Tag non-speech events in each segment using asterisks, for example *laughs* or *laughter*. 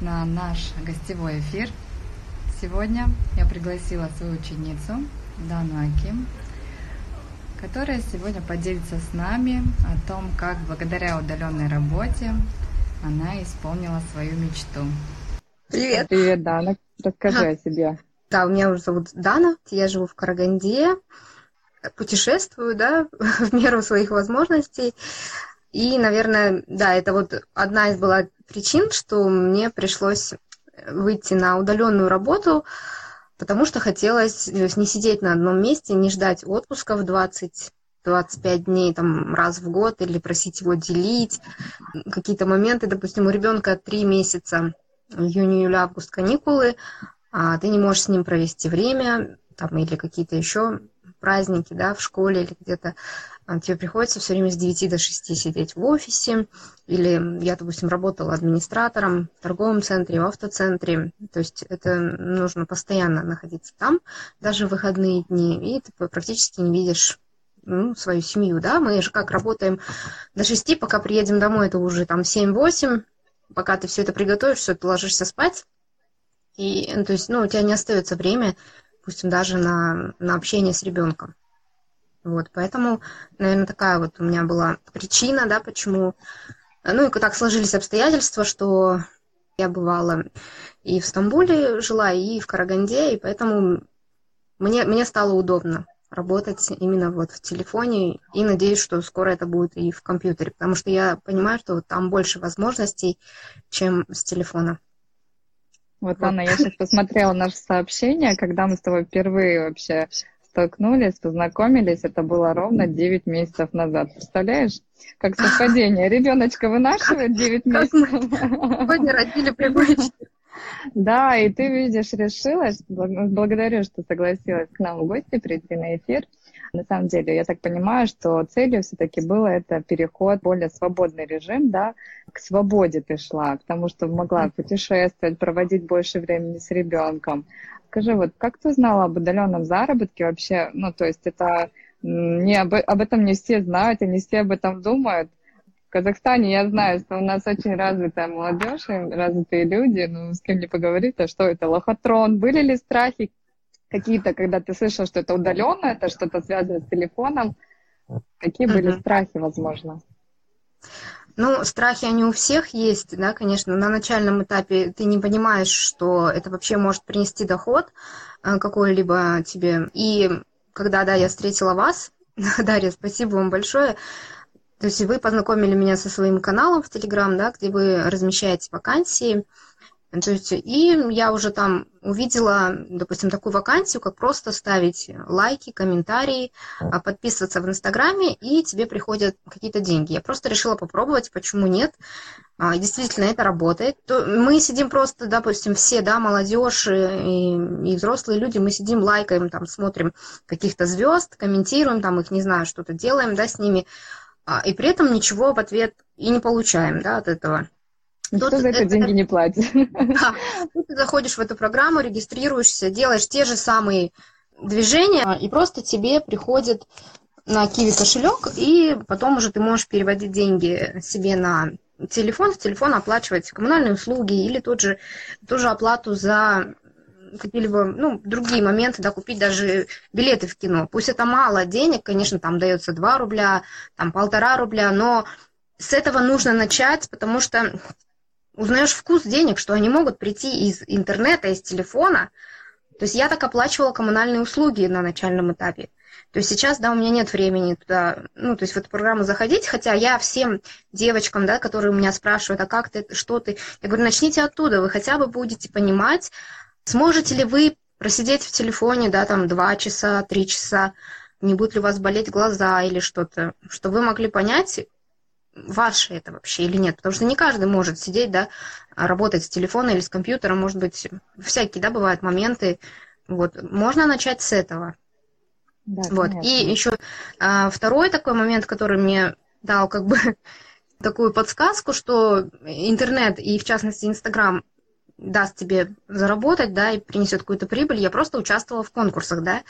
на наш гостевой эфир. Сегодня я пригласила свою ученицу Дану Аким, которая сегодня поделится с нами о том, как благодаря удаленной работе она исполнила свою мечту. Привет! Привет, Дана. Расскажи о себе. Да, у меня уже зовут Дана, я живу в Караганде, путешествую, да, *laughs* в меру своих возможностей. И, наверное, да, это вот одна из была причин, что мне пришлось выйти на удаленную работу, потому что хотелось не сидеть на одном месте, не ждать отпуска в 20 25 дней там, раз в год или просить его делить. Какие-то моменты, допустим, у ребенка 3 месяца, июнь, июль, август каникулы, а ты не можешь с ним провести время, там, или какие-то еще праздники, да, в школе или где-то, тебе приходится все время с 9 до 6 сидеть в офисе, или я, допустим, работала администратором в торговом центре, в автоцентре, то есть это нужно постоянно находиться там, даже в выходные дни, и ты практически не видишь ну, свою семью, да, мы же как работаем до 6, пока приедем домой, это уже там 7-8, пока ты все это приготовишь, все, ты ложишься спать, и, ну, то есть, ну, у тебя не остается время допустим, даже на, на общение с ребенком. Вот, поэтому, наверное, такая вот у меня была причина, да, почему... Ну, и так сложились обстоятельства, что я бывала и в Стамбуле жила, и в Караганде, и поэтому мне, мне стало удобно работать именно вот в телефоне, и надеюсь, что скоро это будет и в компьютере, потому что я понимаю, что там больше возможностей, чем с телефона. Вот, Анна, я сейчас посмотрела наше сообщение, когда мы с тобой впервые вообще столкнулись, познакомились, это было ровно 9 месяцев назад. Представляешь, как совпадение. Ребеночка вынашивает 9 месяцев. Сегодня родили *laughs* привычки. Да, и ты, видишь, решилась, благодарю, что согласилась к нам в гости прийти на эфир. На самом деле, я так понимаю, что целью все-таки было это переход более свободный режим, да, к свободе ты шла, потому что могла путешествовать, проводить больше времени с ребенком. Скажи, вот как ты узнала об удаленном заработке вообще? Ну, то есть это не об, об этом не все знают, и не все об этом думают. В Казахстане я знаю, что у нас очень развитая молодежь, развитые люди, ну, с кем не поговорить, а что это, лохотрон? Были ли страхи какие-то, когда ты слышал, что это удаленно, это что-то связано с телефоном? Какие были uh-huh. страхи, возможно? Ну, страхи, они у всех есть, да, конечно. На начальном этапе ты не понимаешь, что это вообще может принести доход э, какой-либо тебе. И когда, да, я встретила вас, *laughs* Дарья, спасибо вам большое. То есть вы познакомили меня со своим каналом в Телеграм, да, где вы размещаете вакансии. То есть, и я уже там увидела, допустим, такую вакансию, как просто ставить лайки, комментарии, а, подписываться в Инстаграме, и тебе приходят какие-то деньги. Я просто решила попробовать, почему нет. А, действительно, это работает. Мы сидим просто, допустим, все, да, молодежь и, и взрослые люди, мы сидим, лайкаем, там, смотрим каких-то звезд, комментируем, там, их, не знаю, что-то делаем, да, с ними, а, и при этом ничего в ответ и не получаем, да, от этого. Никто Тут за это, это деньги не платит. Да. *laughs* Тут ты заходишь в эту программу, регистрируешься, делаешь те же самые движения, и просто тебе приходит на Киви кошелек, и потом уже ты можешь переводить деньги себе на телефон, в телефон оплачивать коммунальные услуги или тот же, ту же оплату за какие-либо, ну, другие моменты, да, купить даже билеты в кино. Пусть это мало денег, конечно, там дается 2 рубля, там полтора рубля, но с этого нужно начать, потому что узнаешь вкус денег, что они могут прийти из интернета, из телефона. То есть я так оплачивала коммунальные услуги на начальном этапе. То есть сейчас, да, у меня нет времени туда, ну, то есть в эту программу заходить, хотя я всем девочкам, да, которые у меня спрашивают, а как ты, что ты, я говорю, начните оттуда, вы хотя бы будете понимать, сможете ли вы просидеть в телефоне, да, там, два часа, три часа, не будут ли у вас болеть глаза или что-то, чтобы вы могли понять, ваше это вообще или нет, потому что не каждый может сидеть, да, работать с телефона или с компьютером, может быть, всякие, да, бывают моменты, вот, можно начать с этого. Да, вот, конечно. и еще а, второй такой момент, который мне дал как бы *laughs* такую подсказку, что интернет и, в частности, Инстаграм даст тебе заработать, да, и принесет какую-то прибыль. Я просто участвовала в конкурсах, да.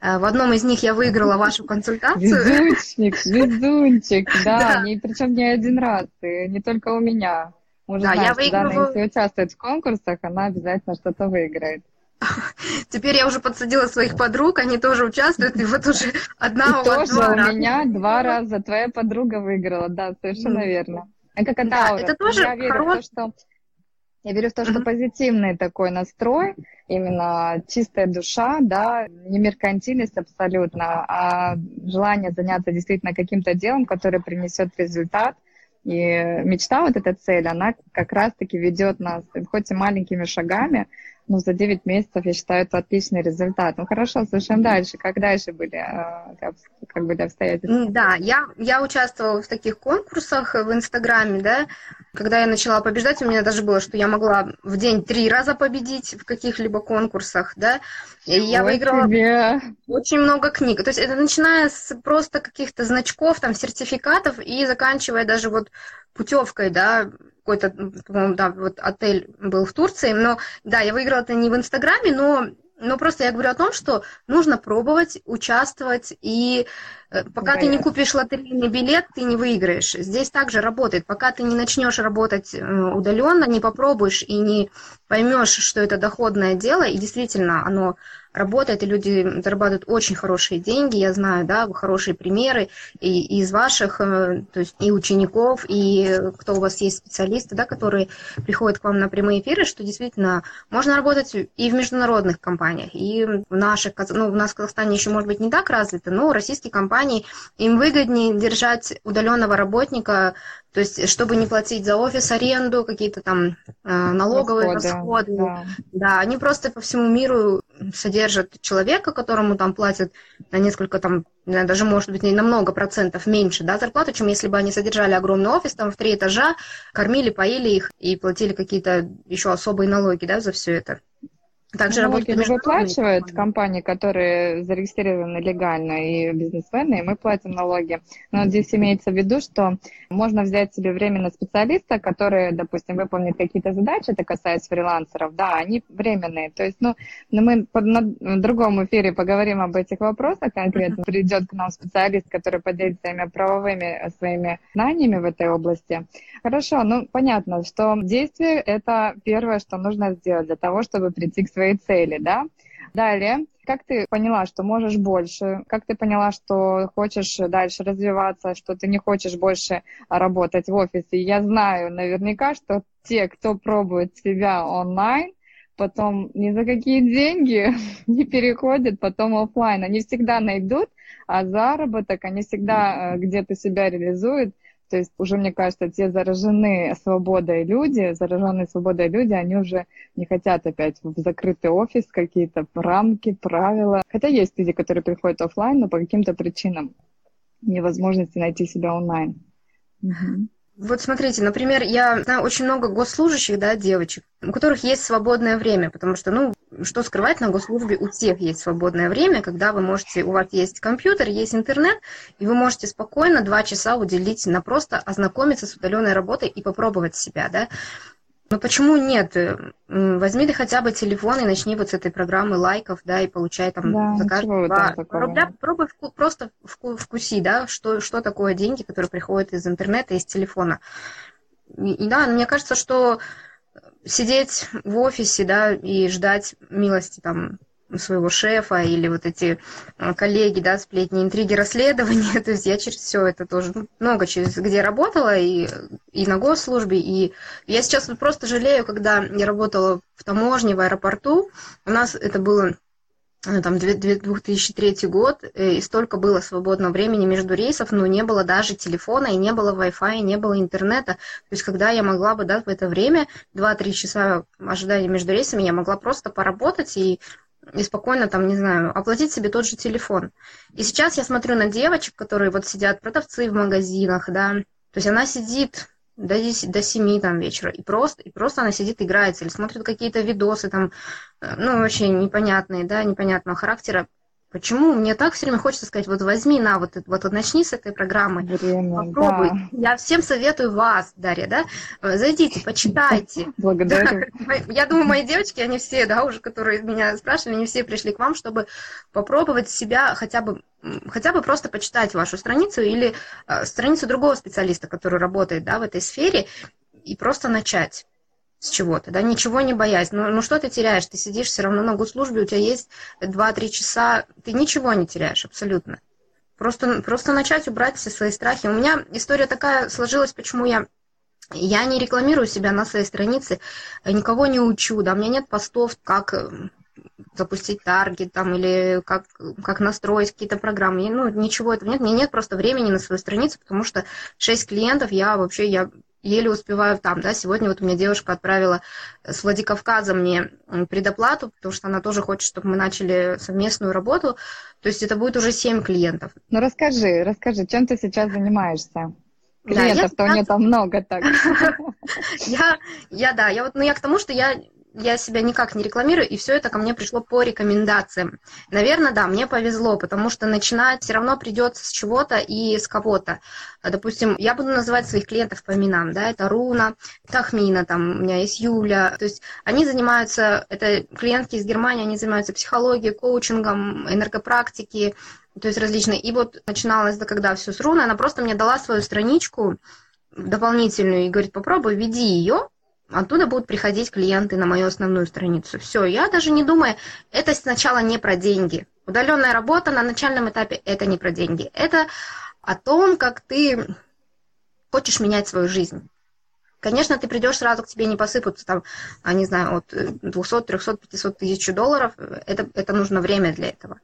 Э, в одном из них я выиграла вашу консультацию. Везунчик, везунчик, *laughs* да, не, причем не один раз, не только у меня. Мы да, знаем, я выигрываю... Если участвует в конкурсах, она обязательно что-то выиграет. *laughs* Теперь я уже подсадила своих подруг, они тоже участвуют, и вот уже *laughs* одна и у тоже два у раза. меня два раза твоя подруга выиграла, да, совершенно mm. верно. Как это да, это тоже я верю хорош... в то, что я верю в то, что позитивный такой настрой, именно чистая душа, да, не меркантильность абсолютно, а желание заняться действительно каким-то делом, которое принесет результат. И мечта, вот эта цель, она как раз-таки ведет нас, хоть и маленькими шагами, ну, за 9 месяцев, я считаю, это отличный результат. Ну, хорошо, слушаем дальше. Как дальше были, а, как, были обстоятельства? Да, я, я участвовала в таких конкурсах в Инстаграме, да. Когда я начала побеждать, у меня даже было, что я могла в день три раза победить в каких-либо конкурсах, да. И я выиграла тебе. очень много книг. То есть это начиная с просто каких-то значков, там, сертификатов и заканчивая даже вот путевкой, да, какой-то, по-моему, да, вот отель был в Турции, но, да, я выиграла это не в Инстаграме, но, но просто я говорю о том, что нужно пробовать, участвовать, и пока да, ты не купишь лотерейный билет, ты не выиграешь. Здесь также работает. Пока ты не начнешь работать э, удаленно, не попробуешь и не поймешь, что это доходное дело, и действительно оно работает, и люди зарабатывают очень хорошие деньги, я знаю, да, хорошие примеры и, из ваших, э, то есть и учеников, и кто у вас есть специалисты, да, которые приходят к вам на прямые эфиры, что действительно можно работать и в международных компаниях, и в наших, ну, у нас в Казахстане еще, может быть, не так развито, но российские компании, им выгоднее держать удаленного работника то есть, чтобы не платить за офис, аренду, какие-то там э, налоговые расходы, расходы да. да, они просто по всему миру содержат человека, которому там платят на несколько там, даже может быть не на много процентов меньше, да, зарплату, чем если бы они содержали огромный офис там в три этажа, кормили, поили их и платили какие-то еще особые налоги, да, за все это. Также Налоги же выплачивают компании, которые зарегистрированы легально, и бизнесмены, и мы платим налоги. Но здесь имеется в виду, что можно взять себе временно специалиста, который, допустим, выполнит какие-то задачи, это касается фрилансеров, да, они временные. То есть, ну, но мы на другом эфире поговорим об этих вопросах конкретно. Придет к нам специалист, который поделится своими правовыми своими знаниями в этой области. Хорошо, ну, понятно, что действие — это первое, что нужно сделать для того, чтобы прийти к своей цели, да. Далее, как ты поняла, что можешь больше? Как ты поняла, что хочешь дальше развиваться, что ты не хочешь больше работать в офисе? Я знаю наверняка, что те, кто пробует себя онлайн, потом ни за какие деньги *laughs* не переходят потом офлайн. Они всегда найдут а заработок, они всегда э, где-то себя реализуют. То есть уже, мне кажется, те зараженные свободой люди, зараженные свободой люди, они уже не хотят опять в закрытый офис, какие-то рамки, правила. Хотя есть люди, которые приходят офлайн, но по каким-то причинам невозможности найти себя онлайн. Угу. Вот смотрите, например, я знаю очень много госслужащих, да, девочек, у которых есть свободное время, потому что, ну, что скрывать, на госслужбе у всех есть свободное время, когда вы можете, у вас есть компьютер, есть интернет, и вы можете спокойно два часа уделить на просто ознакомиться с удаленной работой и попробовать себя, да. Ну почему нет? Возьми ты хотя бы телефон и начни вот с этой программы лайков, да, и получай там да, за каждые два рубля. Пробуй вку, просто вку, вкуси, да, что, что такое деньги, которые приходят из интернета, из телефона. И, и да, мне кажется, что сидеть в офисе, да, и ждать милости там своего шефа или вот эти э, коллеги, да, сплетни, интриги, расследования. *laughs* То есть я через все это тоже ну, много через где работала и, и на госслужбе. И я сейчас вот просто жалею, когда я работала в таможне, в аэропорту, у нас это было э, там 2003 год, э, и столько было свободного времени между рейсов, но не было даже телефона, и не было Wi-Fi, и не было интернета. То есть, когда я могла бы, да, в это время, 2-3 часа ожидания между рейсами, я могла просто поработать и и спокойно там, не знаю, оплатить себе тот же телефон. И сейчас я смотрю на девочек, которые вот сидят, продавцы в магазинах, да, то есть она сидит до, 10, до 7 там вечера, и просто, и просто она сидит, играется, или смотрит какие-то видосы там, э, ну, вообще непонятные, да, непонятного характера. Почему? Мне так все время хочется сказать, вот возьми на, вот, вот, вот начни с этой программы, Время, попробуй. да. Я всем советую вас, Дарья, да, Э, зайдите, почитайте. *laughs* Благодарю. *laughs* Я думаю, мои девочки, они все, да, уже, которые меня спрашивали, они все пришли к вам, чтобы попробовать себя хотя бы, хотя бы просто почитать вашу страницу или э, страницу другого специалиста, который работает, да, в этой сфере, и просто начать с чего-то, да, ничего не боясь. Ну, ну что ты теряешь? Ты сидишь все равно на госслужбе, у тебя есть 2-3 часа, ты ничего не теряешь абсолютно. Просто, просто начать убрать все свои страхи. У меня история такая сложилась, почему я я не рекламирую себя на своей странице, никого не учу, да, у меня нет постов, как э, запустить таргет там или как, как настроить какие-то программы. Ну, ничего этого нет. Меня нет просто времени на свою страницу, потому что 6 клиентов я вообще, я еле успеваю там, да, сегодня вот у меня девушка отправила с Владикавказа мне предоплату, потому что она тоже хочет, чтобы мы начали совместную работу, то есть это будет уже 7 клиентов. Ну расскажи, расскажи, чем ты сейчас занимаешься? Да, я Клиентов-то у нее там много так. *laughs* Я, я, да, я вот, ну я к тому, что я, я себя никак не рекламирую, и все это ко мне пришло по рекомендациям. Наверное, да, мне повезло, потому что начинать все равно придется с чего-то и с кого-то. Допустим, я буду называть своих клиентов по именам, да, это Руна, Тахмина, там у меня есть Юля, то есть они занимаются, это клиентки из Германии, они занимаются психологией, коучингом, энергопрактики, то есть различные. И вот начиналось, да, когда все с Руной, она просто мне дала свою страничку дополнительную и говорит, попробуй, введи ее, оттуда будут приходить клиенты на мою основную страницу. Все, я даже не думаю, это сначала не про деньги. Удаленная работа на начальном этапе это не про деньги. Это о том, как ты хочешь менять свою жизнь. Конечно, ты придешь сразу к тебе не посыпаться там, а, не знаю, от э, 200, 300, 500 тысяч долларов. Это, это нужно время для этого.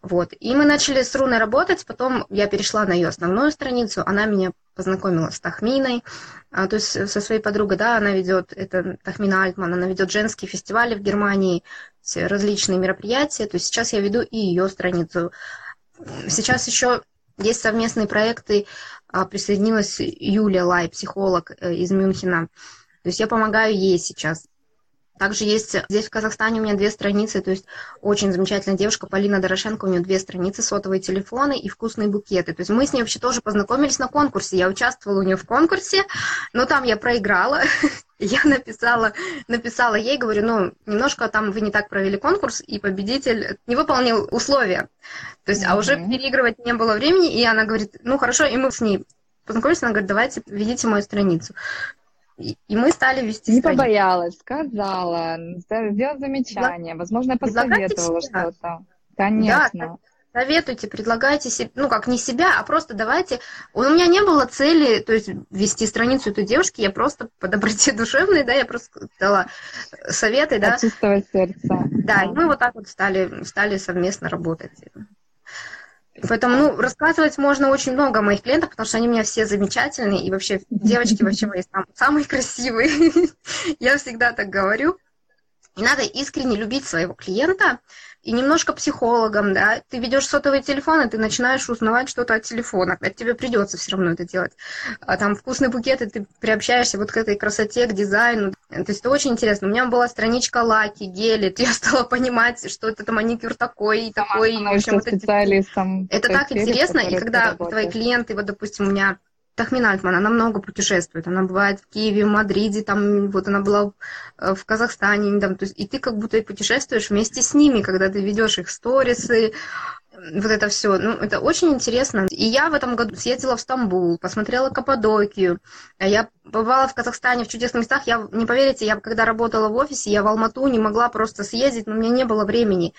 Вот. И мы начали с Руной работать, потом я перешла на ее основную страницу, она меня познакомила с Тахминой, а, то есть со своей подругой, да, она ведет, это Тахмина Альтман, она ведет женские фестивали в Германии, различные мероприятия, то есть сейчас я веду и ее страницу. Сейчас еще есть совместные проекты, а, присоединилась Юлия Лай, психолог э, из Мюнхена, то есть я помогаю ей сейчас. Также есть здесь в Казахстане у меня две страницы, то есть очень замечательная девушка Полина Дорошенко, у нее две страницы, сотовые телефоны и вкусные букеты. То есть мы с ней вообще тоже познакомились на конкурсе. Я участвовала у нее в конкурсе, но там я проиграла. *laughs* Я написала, написала ей, говорю, ну, немножко там вы не так провели конкурс, и победитель не выполнил условия. То есть, а уже переигрывать не было времени, и она говорит, ну, хорошо, и мы с ней познакомились, она говорит, давайте ведите мою страницу. И, мы стали вести Не побоялась, сказала, сделала замечание, возможно, предлагайте посоветовала что-то. Конечно. Советуйте, предлагайте себе, ну как не себя, а просто давайте. У меня не было цели, то есть вести страницу этой девушки, я просто по доброте душевной, да, я просто дала советы, да. От чистого сердца. Да, и мы вот так вот стали, стали совместно работать. Поэтому, ну, рассказывать можно очень много о моих клиентах, потому что они у меня все замечательные, и вообще девочки вообще мои сам- самые красивые. *laughs* Я всегда так говорю. И надо искренне любить своего клиента и немножко психологом, да. Ты ведешь сотовый телефон, и ты начинаешь узнавать что-то от телефона. Это тебе придется все равно это делать. А там вкусные букеты, ты приобщаешься вот к этой красоте, к дизайну. То есть это очень интересно. У меня была страничка лаки, гели. Я *laughs* стала понимать, что это маникюр такой и такой. и, в общем, вот эти специалистом. это так интересно, и когда твои клиенты, вот, допустим, у меня Тахмин Альтман, она много путешествует, она бывает в Киеве, в Мадриде, там, вот она была э, в Казахстане, там, то есть, и ты как будто и путешествуешь вместе с ними, когда ты ведешь их сторисы, вот это все, ну, это очень интересно. И я в этом году съездила в Стамбул, посмотрела Каппадокию, А я бывала в Казахстане в чудесных местах, я, не поверите, я когда работала в офисе, я в Алмату не могла просто съездить, но у меня не было времени.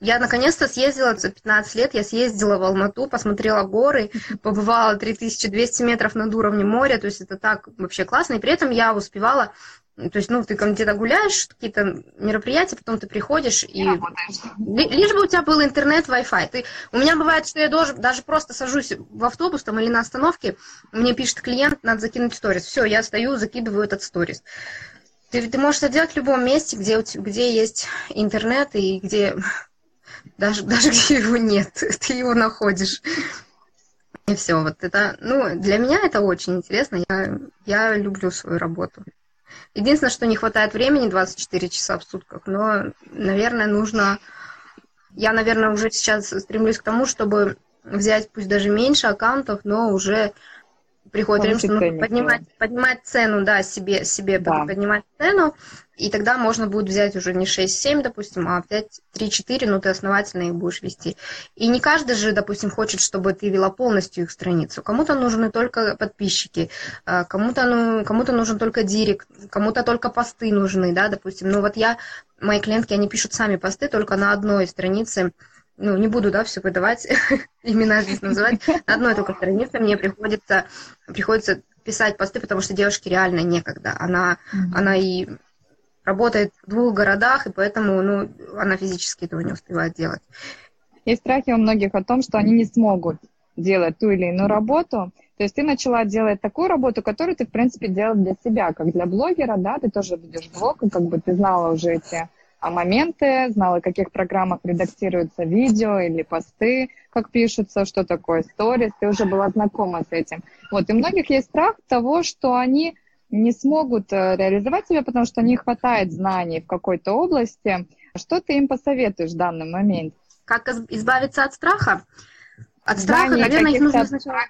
Я наконец-то съездила за 15 лет, я съездила в Алмату, посмотрела горы, побывала 3200 метров над уровнем моря, то есть это так вообще классно, и при этом я успевала, то есть, ну, ты где-то гуляешь, какие-то мероприятия, потом ты приходишь, и ли- лишь бы у тебя был интернет, Wi-Fi. Ты... У меня бывает, что я должен, даже просто сажусь в автобус там или на остановке, мне пишет клиент, надо закинуть сторис. Все, я стою, закидываю этот сторис. Ты, ты можешь это делать в любом месте, где, у те- где есть интернет и где даже, даже *laughs* где его нет, ты его находишь. И все, вот это, ну, для меня это очень интересно, я, я люблю свою работу. Единственное, что не хватает времени 24 часа в сутках, но, наверное, нужно Я, наверное, уже сейчас стремлюсь к тому, чтобы взять пусть даже меньше аккаунтов, но уже приходит время, что нужно поднимать, поднимать цену, да, себе, себе да. поднимать цену, и тогда можно будет взять уже не 6-7, допустим, а взять 3-4, ну, ты основательно их будешь вести. И не каждый же, допустим, хочет, чтобы ты вела полностью их страницу. Кому-то нужны только подписчики, а, кому-то ну, кому нужен только директ, кому-то только посты нужны, да, допустим. Ну, вот я, мои клиентки, они пишут сами посты только на одной странице, ну, не буду, да, все выдавать, *laughs* имена здесь называть, на одной только странице мне приходится, приходится писать посты, потому что девушке реально некогда. Она, mm-hmm. она и работает в двух городах, и поэтому, ну, она физически этого не успевает делать. Есть страхи у многих о том, что они не смогут делать ту или иную работу. То есть ты начала делать такую работу, которую ты, в принципе, делала для себя, как для блогера, да, ты тоже ведешь блог, и как бы ты знала уже эти а моменты, знала, в каких программах редактируются видео или посты, как пишутся, что такое сторис, ты уже была знакома с этим. Вот, и у многих есть страх того, что они не смогут э, реализовать себя, потому что не хватает знаний в какой-то области. Что ты им посоветуешь в данный момент? Как избавиться от страха? От страха, наверное, их нужно сначала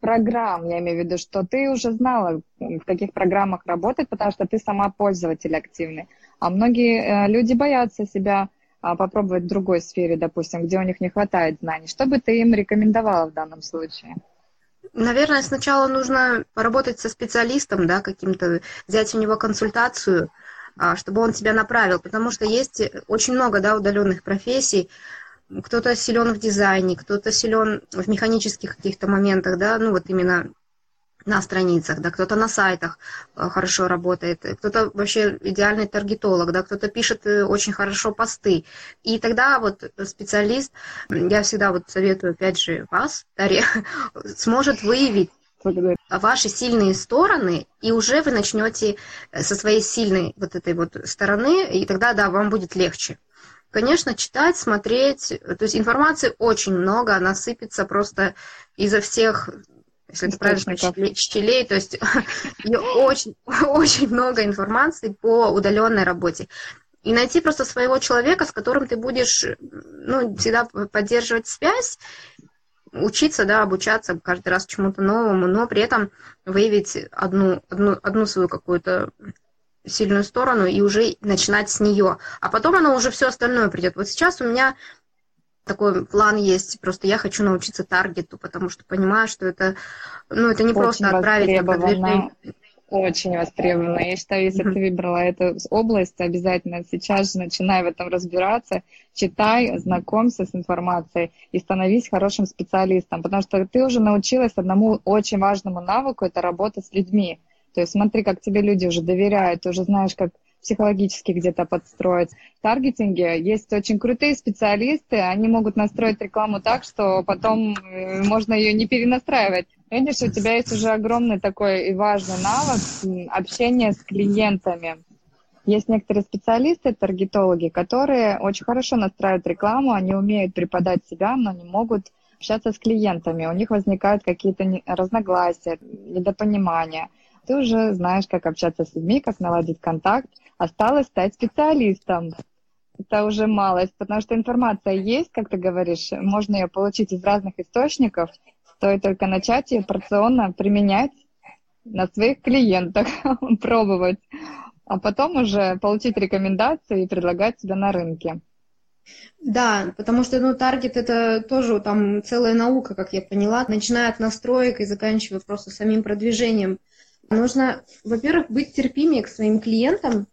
программ, я имею в виду, что ты уже знала, в каких программах работать, потому что ты сама пользователь активный. А многие э, люди боятся себя а, попробовать в другой сфере, допустим, где у них не хватает знаний. Что бы ты им рекомендовала в данном случае? Наверное, сначала нужно поработать со специалистом, да, каким-то, взять у него консультацию, а, чтобы он тебя направил, потому что есть очень много, да, удаленных профессий, кто-то силен в дизайне, кто-то силен в механических каких-то моментах, да, ну вот именно на страницах, да, кто-то на сайтах э, хорошо работает, кто-то вообще идеальный таргетолог, да, кто-то пишет э, очень хорошо посты. И тогда вот специалист, я всегда вот советую, опять же, вас, Дарья, *laughs* сможет выявить ваши сильные стороны, и уже вы начнете э, со своей сильной вот этой вот стороны, и тогда, да, вам будет легче. Конечно, читать, смотреть, то есть информации очень много, она сыпется просто изо всех если это правильно щелей, то есть *laughs* очень, *laughs* очень много информации по удаленной работе. И найти просто своего человека, с которым ты будешь ну, всегда поддерживать связь, учиться, да, обучаться каждый раз чему-то новому, но при этом выявить одну, одну, одну свою какую-то сильную сторону и уже начинать с нее. А потом оно уже все остальное придет. Вот сейчас у меня такой план есть, просто я хочу научиться таргету, потому что понимаю, что это, ну, это не Очень просто отправить на продвижение. Очень востребовано. Я считаю, если mm-hmm. ты выбрала эту область, обязательно сейчас же начинай в этом разбираться, читай, знакомься с информацией и становись хорошим специалистом, потому что ты уже научилась одному очень важному навыку, это работа с людьми. То есть смотри, как тебе люди уже доверяют, ты уже знаешь, как психологически где-то подстроить. В таргетинге есть очень крутые специалисты, они могут настроить рекламу так, что потом э, можно ее не перенастраивать. Видишь, у тебя есть уже огромный такой и важный навык общения с клиентами. Есть некоторые специалисты, таргетологи, которые очень хорошо настраивают рекламу, они умеют преподать себя, но не могут общаться с клиентами. У них возникают какие-то разногласия, недопонимания. Ты уже знаешь, как общаться с людьми, как наладить контакт. Осталось стать специалистом. Это уже малость, потому что информация есть, как ты говоришь, можно ее получить из разных источников, стоит только начать ее порционно применять на своих клиентах, *laughs* пробовать, а потом уже получить рекомендации и предлагать себя на рынке. Да, потому что, ну, таргет это тоже там целая наука, как я поняла, начиная от настроек и заканчивая просто самим продвижением. Нужно, во-первых, быть терпимее к своим клиентам,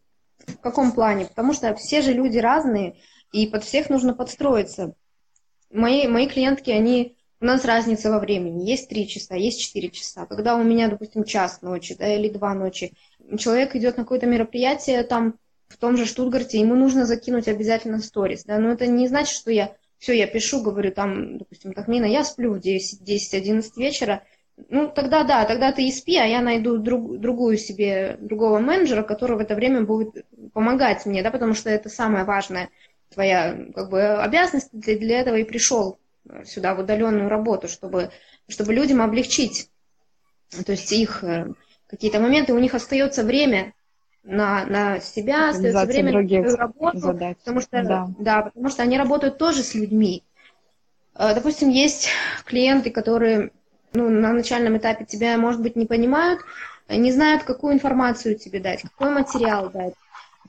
в каком плане? Потому что все же люди разные, и под всех нужно подстроиться. Мои, мои клиентки, они... У нас разница во времени. Есть три часа, есть четыре часа. Когда у меня, допустим, час ночи да, или два ночи, человек идет на какое-то мероприятие там в том же Штутгарте, ему нужно закинуть обязательно сторис. Да? Но это не значит, что я все, я пишу, говорю, там, допустим, Тахмина, я сплю в 10-11 вечера, ну, тогда да, тогда ты и спи, а я найду друг, другую себе, другого менеджера, который в это время будет помогать мне, да, потому что это самое важное твоя как бы обязанность, для, для этого и пришел сюда в удаленную работу, чтобы, чтобы людям облегчить, то есть их э, какие-то моменты, у них остается время на, на себя, остается время на свою работу, задач. потому что, Да. да. потому что они работают тоже с людьми. Э, Допустим, есть клиенты, которые ну, на начальном этапе тебя, может быть, не понимают, не знают, какую информацию тебе дать, какой материал дать.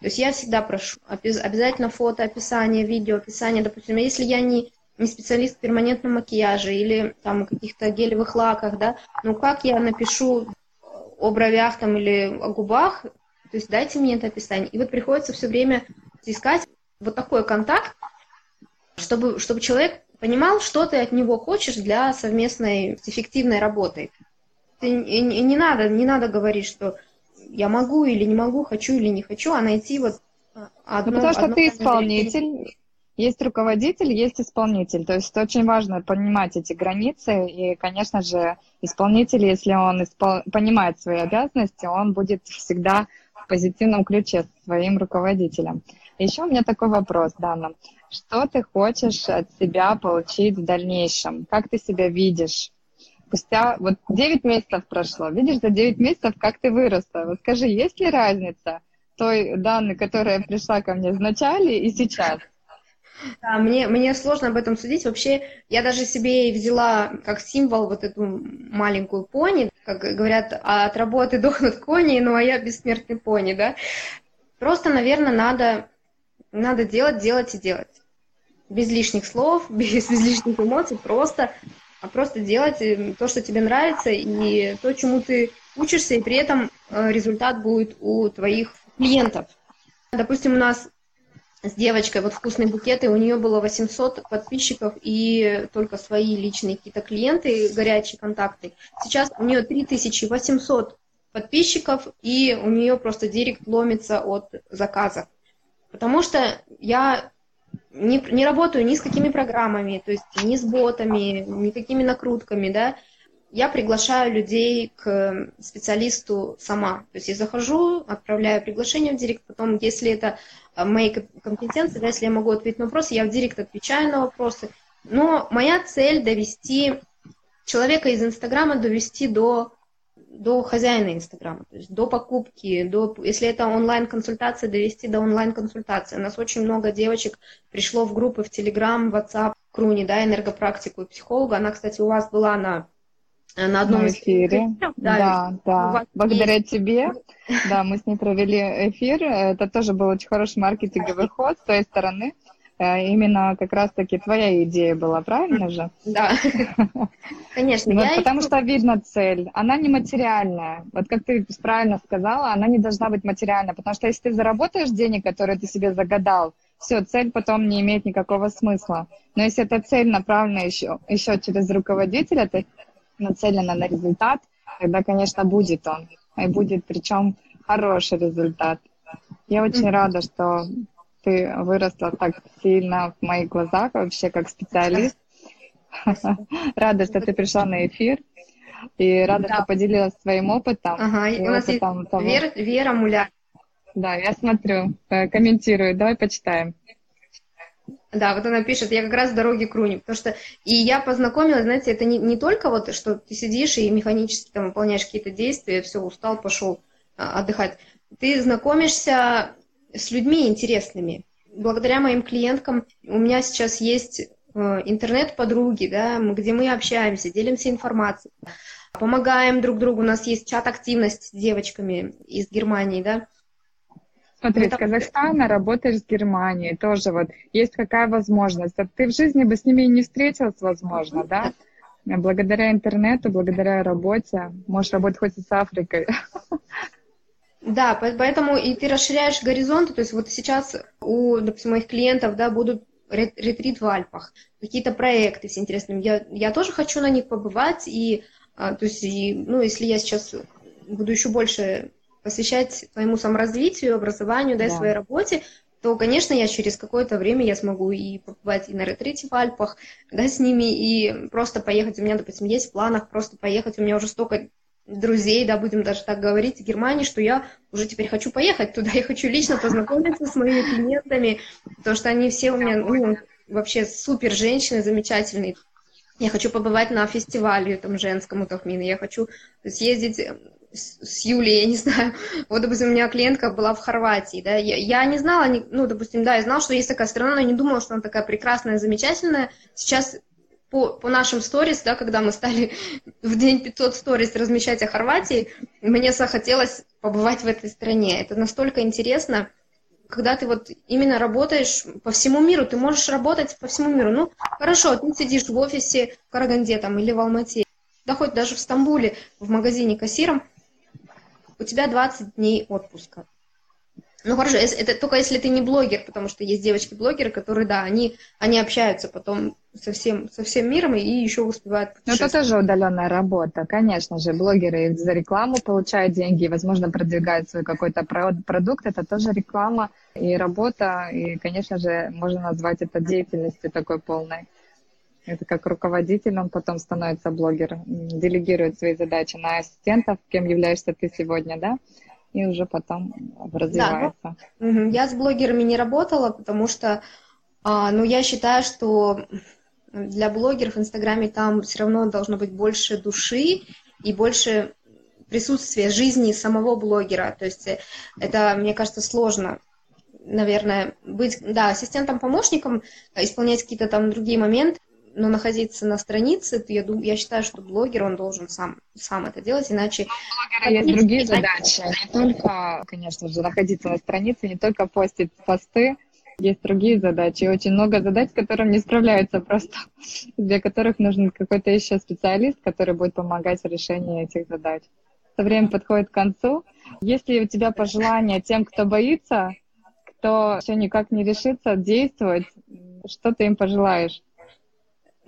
То есть я всегда прошу обяз- обязательно фото, описание, видео, описание. Допустим, если я не, не специалист в перманентном макияже или там каких-то гелевых лаках, да, ну как я напишу о бровях там или о губах, то есть дайте мне это описание. И вот приходится все время искать вот такой контакт, чтобы, чтобы человек понимал, что ты от него хочешь для совместной эффективной работы. Ты, и, и не надо, не надо говорить, что я могу или не могу, хочу или не хочу, а найти вот одно, Ну, потому что одно ты исполнитель, есть руководитель, есть исполнитель. То есть очень важно понимать эти границы. И, конечно же, исполнитель, если он испол... понимает свои обязанности, он будет всегда позитивном ключе с своим руководителем. Еще у меня такой вопрос, Дана. Что ты хочешь от себя получить в дальнейшем? Как ты себя видишь? Спустя вот 9 месяцев прошло. Видишь, за 9 месяцев как ты выросла. Вот скажи, есть ли разница той Даны, которая пришла ко мне в начале и сейчас? Да, мне, мне сложно об этом судить. Вообще, я даже себе взяла как символ вот эту маленькую пони. Как говорят, «А от работы дохнут кони, ну а я бессмертный пони, да. Просто, наверное, надо, надо делать, делать и делать. Без лишних слов, *laughs* без, без лишних эмоций, просто, а просто делать э, то, что тебе нравится, и то, чему ты учишься, и при этом э, результат будет у твоих клиентов. Допустим, у нас с девочкой, вот вкусные букеты, у нее было 800 подписчиков и только свои личные какие-то клиенты, горячие контакты. Сейчас у нее 3800 подписчиков, и у нее просто директ ломится от заказов. Потому что я не, не работаю ни с какими программами, то есть ни с ботами, никакими накрутками, да. Я приглашаю людей к специалисту сама. То есть я захожу, отправляю приглашение в директ, потом, если это э, мои компетенции, да, если я могу ответить на вопросы, я в директ отвечаю на вопросы. Но моя цель довести человека из Инстаграма довести до, до хозяина Инстаграма, то есть до покупки, до, если это онлайн-консультация, довести до онлайн-консультации. У нас очень много девочек пришло в группы в Телеграм, WhatsApp, Круни, да, энергопрактику и психолога. Она, кстати, у вас была на на одном на из эфире. эфиров, Да, да, да. Благодаря есть- тебе, да, мы с ней провели эфир. Это тоже был очень хороший маркетинговый ход с твоей стороны. Э, Именно как раз-таки твоя идея была, правильно же? Да, *laughs* конечно. Вот потому что видно цель. Она не материальная. Вот как ты правильно сказала, она не должна быть материальная. Потому что если ты заработаешь денег, которые ты себе загадал, все, цель потом не имеет никакого смысла. Но если эта цель направлена еще, еще через руководителя, то нацелена на результат, тогда, конечно, будет он. И будет причем хороший результат. Я очень рада, что ты выросла так сильно в моих глазах, вообще как специалист. *laughs* Рада, что ты пришла на эфир. И рада, Да. что поделилась своим опытом. Ага, и у нас есть того- Вера, Вера Муля. Да, я смотрю, э, комментирую. Давай почитаем. Да, вот она пишет, я как раз в дороге к Руни, потому что и я познакомилась, знаете, это не, не только вот, что ты сидишь и механически там выполняешь какие-то действия, все, устал, пошел а, отдыхать. Ты знакомишься с людьми интересными. Благодаря моим клиенткам у меня сейчас есть э, интернет-подруги, да, где мы общаемся, делимся информацией, помогаем друг другу. У нас есть чат-активность с девочками из Германии, да. Смотри, Это- с Казахстана работаешь с Германией, тоже вот есть какая возможность. А ты в жизни бы с ними и не встретилась, возможно, да? Благодаря интернету, благодаря работе, можешь работать хоть и с Африкой. Да, по- поэтому и ты расширяешь горизонты, то есть вот сейчас у, допустим, моих клиентов, да, будут ре- ретрит в Альпах, какие-то проекты с интересными. Я, я тоже хочу на них побывать, и, а, то есть, и, ну, если я сейчас буду еще больше посвящать своему саморазвитию, образованию, да, и Да. своей работе, то, конечно, я через какое-то время я смогу и побывать и на ретрите в Альпах, да, с ними, и просто поехать. У меня, допустим, есть в планах просто поехать. У меня уже столько друзей, да, будем даже так говорить, в Германии, что я уже теперь хочу поехать туда, *laughs* я хочу лично познакомиться с моими клиентами, потому что они все у меня, ну, вообще супер женщины, замечательные. Я хочу побывать на фестивале там женском у Тахмина, я хочу съездить с, Юлей, я не *laughs* знаю, вот, допустим, у меня клиентка была в Хорватии, да, я, я не знала, ну, допустим, да, я знала, что есть такая страна, но не думала, что она такая прекрасная, замечательная. Сейчас по, по нашим сторис, да, когда мы стали *laughs* в день 500 сторис размещать о Хорватии, мне захотелось побывать в этой стране. Это настолько интересно, когда ты вот именно работаешь по всему миру, ты можешь работать по всему миру. Ну, хорошо, ты сидишь в офисе в Караганде там или в Алмате, да хоть даже в Стамбуле, в магазине кассиром, у тебя 20 дней отпуска. Ну хорошо, это только если ты не блогер, потому что есть девочки-блогеры, которые, да, они, они общаются потом со всем, со всем миром и еще успевают Ну это тоже удаленная работа, конечно же. Блогеры за рекламу получают деньги, возможно, продвигают свой какой-то продукт, это тоже реклама и работа, и, конечно же, можно назвать это деятельностью такой полной. Это как руководитель, он потом становится блогером, делегирует свои задачи на ассистентов, кем являешься ты сегодня, да? и уже потом развивается. Да, ну, я с блогерами не работала, потому что, а, ну, я считаю, что для блогеров в Инстаграме там все равно должно быть больше души и больше присутствия жизни самого блогера. То есть это, мне кажется, сложно наверное, быть, да, ассистентом-помощником, исполнять какие-то там другие моменты, но находиться на странице, я, думаю, я считаю, что блогер, он должен сам, сам это делать, иначе... У блогера есть другие задачи, не только, конечно же, находиться на странице, не только постить посты, есть другие задачи, очень много задач, с которыми не справляются просто, *laughs* для которых нужен какой-то еще специалист, который будет помогать в решении этих задач. Это время подходит к концу. Есть ли у тебя пожелания тем, кто боится, кто еще никак не решится действовать, что ты им пожелаешь?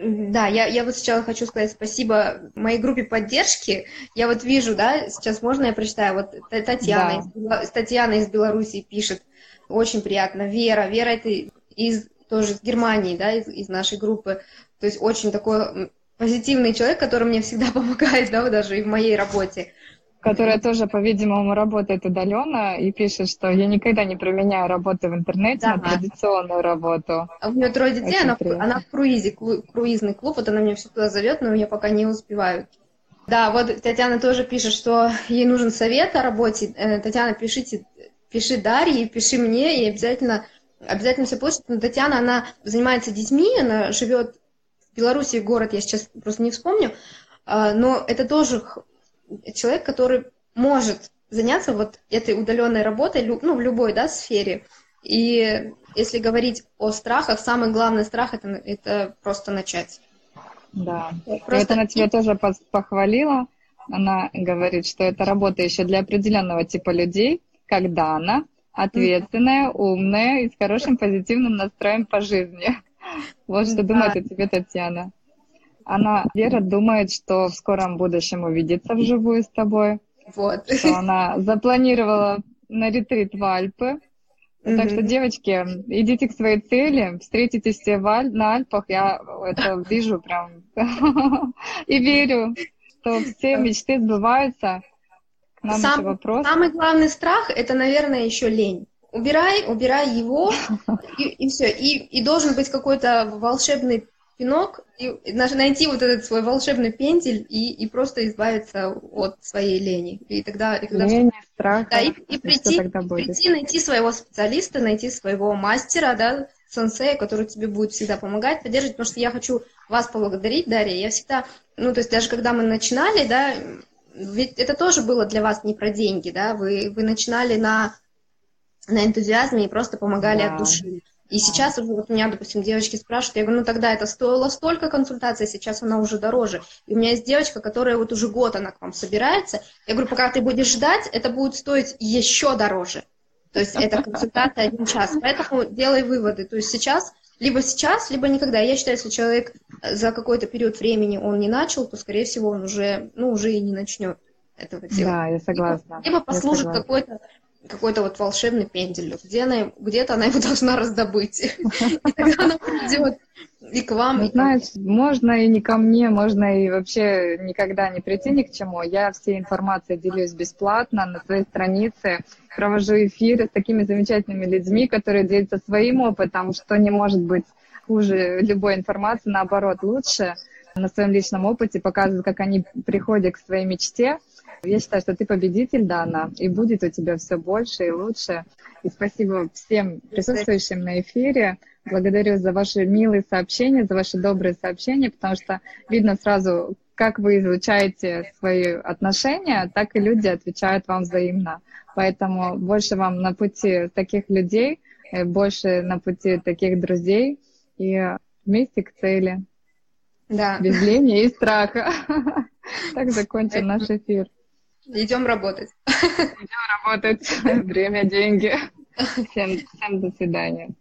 Да, я, я вот сначала хочу сказать спасибо моей группе поддержки. Я вот вижу, да, сейчас можно я прочитаю, вот Татьяна, да. из, Татьяна из Беларуси пишет, очень приятно. Вера, Вера это из тоже из Германии, да, из, из нашей группы. То есть очень такой позитивный человек, который мне всегда *laughs* помогает, да, даже и в моей работе которая тоже, по-видимому, работает удаленно и пишет, что я никогда не применяю работу в интернете да. на традиционную работу. А у нее трое детей, она, она в круизе, круизный клуб, вот она меня все туда зовет, но я пока не успеваю. Да, вот Татьяна тоже пишет, что ей нужен совет о работе. Э, Татьяна, пишите, пиши Дарье, пиши мне, и обязательно, обязательно все получится. Но Татьяна, она занимается детьми, она живет в Беларуси, город, я сейчас просто не вспомню, а, но это тоже человек, который может заняться вот этой удаленной работой, ну, в любой, да, сфере. И если говорить о страхах, самый главный страх это, это просто начать. Да. Просто... Это она тебя тоже похвалила. Она говорит, что это работа еще для определенного типа людей, как Дана, ответственная, умная и с хорошим позитивным настроем по жизни. *laughs* Вот что думает о тебе Татьяна. Она, Вера, думает, что в скором будущем увидится вживую с тобой. Вот. Что она запланировала на ретрит в Альпы. Mm-hmm. Так что, девочки, идите к своей цели, встретитесь в Аль- на Альпах. Я это вижу прям и верю, что все мечты сбываются. К нам Сам, вопрос. Самый главный страх – это, наверное, еще лень. Убирай, убирай его, *laughs* и, и все. И, и должен быть какой-то волшебный пинок, и найти вот этот свой волшебный пендель и, и просто избавиться от своей лени. И тогда... И тогда Лень, страх. Да, и, и прийти, прийти, найти своего специалиста, найти своего мастера, да, сенсея, который тебе будет всегда помогать, поддерживать, потому что я хочу вас поблагодарить, Дарья. Я всегда, ну, то есть даже когда мы начинали, да, ведь это тоже было для вас не про деньги, да, вы, вы начинали на, на энтузиазме и просто помогали да. от души. И сейчас уже вот меня, допустим, девочки спрашивают, я говорю, ну тогда это стоило столько консультаций, сейчас она уже дороже. И у меня есть девочка, которая вот уже год она к вам собирается. Я говорю, пока ты будешь ждать, это будет стоить еще дороже. То есть это консультация один час. Поэтому делай выводы. То есть сейчас, либо сейчас, либо никогда. Я считаю, если человек за какой-то период времени он не начал, то, скорее всего, он уже, ну, уже и не начнет этого делать. Да, я согласна. Либо, либо послужит какой-то какой-то вот волшебный пендель, где она, где-то она его *laughs* должна раздобыть. И тогда она придет и к вам. Ну, знаешь, можно и не ко мне, можно и вообще никогда не прийти ни к чему. Я всей информацией делюсь бесплатно на своей странице, провожу эфиры с такими замечательными людьми, которые делятся своим опытом, что не может быть хуже любой информации, наоборот, лучше на своем личном опыте, показывают, как они приходят к своей мечте, Я считаю, что ты победитель, Дана, и будет у тебя все больше и лучше. И спасибо всем присутствующим на эфире. Благодарю за ваши милые сообщения, за ваши добрые сообщения, потому что видно сразу, как вы изучаете свои отношения, так и люди отвечают вам взаимно. Поэтому больше вам на пути таких людей, э, больше на пути таких друзей и вместе к цели. Да. Без лени и страха. *laughs* Так закончим наш эфир. Идем работать. Идем работать. *laughs* Время, деньги. *laughs* Всем, всем до свидания.